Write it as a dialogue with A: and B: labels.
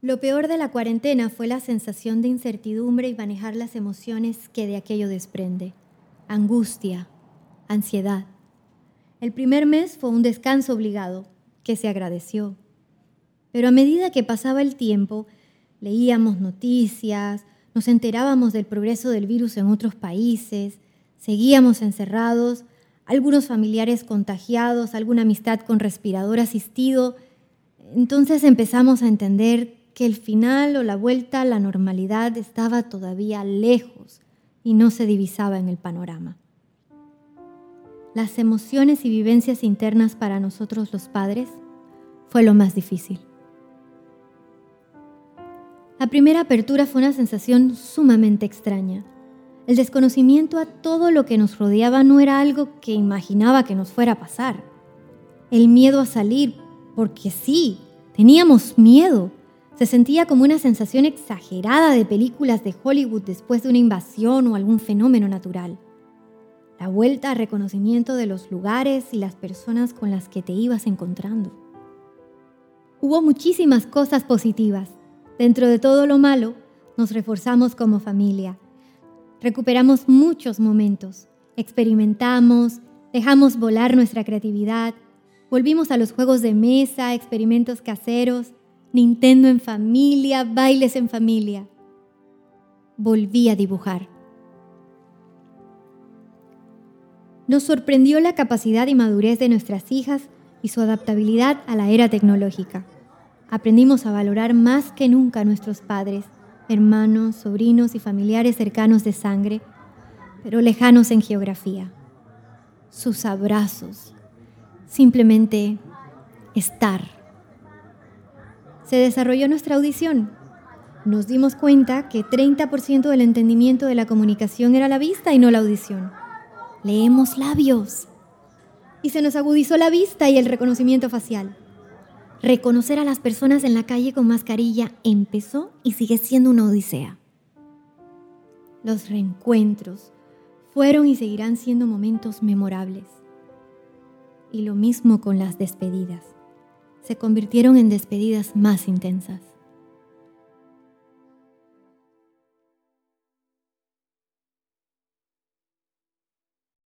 A: Lo peor de la cuarentena fue la sensación de incertidumbre y manejar las emociones que de aquello desprende. Angustia, ansiedad. El primer mes fue un descanso obligado, que se agradeció. Pero a medida que pasaba el tiempo, leíamos noticias, nos enterábamos del progreso del virus en otros países, seguíamos encerrados, algunos familiares contagiados, alguna amistad con respirador asistido. Entonces empezamos a entender que el final o la vuelta a la normalidad estaba todavía lejos y no se divisaba en el panorama. Las emociones y vivencias internas para nosotros los padres fue lo más difícil. La primera apertura fue una sensación sumamente extraña. El desconocimiento a todo lo que nos rodeaba no era algo que imaginaba que nos fuera a pasar. El miedo a salir, porque sí, teníamos miedo. Se sentía como una sensación exagerada de películas de Hollywood después de una invasión o algún fenómeno natural. La vuelta a reconocimiento de los lugares y las personas con las que te ibas encontrando. Hubo muchísimas cosas positivas. Dentro de todo lo malo, nos reforzamos como familia. Recuperamos muchos momentos. Experimentamos, dejamos volar nuestra creatividad, volvimos a los juegos de mesa, experimentos caseros Nintendo en familia, bailes en familia. Volví a dibujar. Nos sorprendió la capacidad y madurez de nuestras hijas y su adaptabilidad a la era tecnológica. Aprendimos a valorar más que nunca a nuestros padres, hermanos, sobrinos y familiares cercanos de sangre, pero lejanos en geografía. Sus abrazos, simplemente estar se desarrolló nuestra audición. Nos dimos cuenta que 30% del entendimiento de la comunicación era la vista y no la audición. Leemos labios. Y se nos agudizó la vista y el reconocimiento facial. Reconocer a las personas en la calle con mascarilla empezó y sigue siendo una odisea. Los reencuentros fueron y seguirán siendo momentos memorables. Y lo mismo con las despedidas se convirtieron en despedidas más intensas.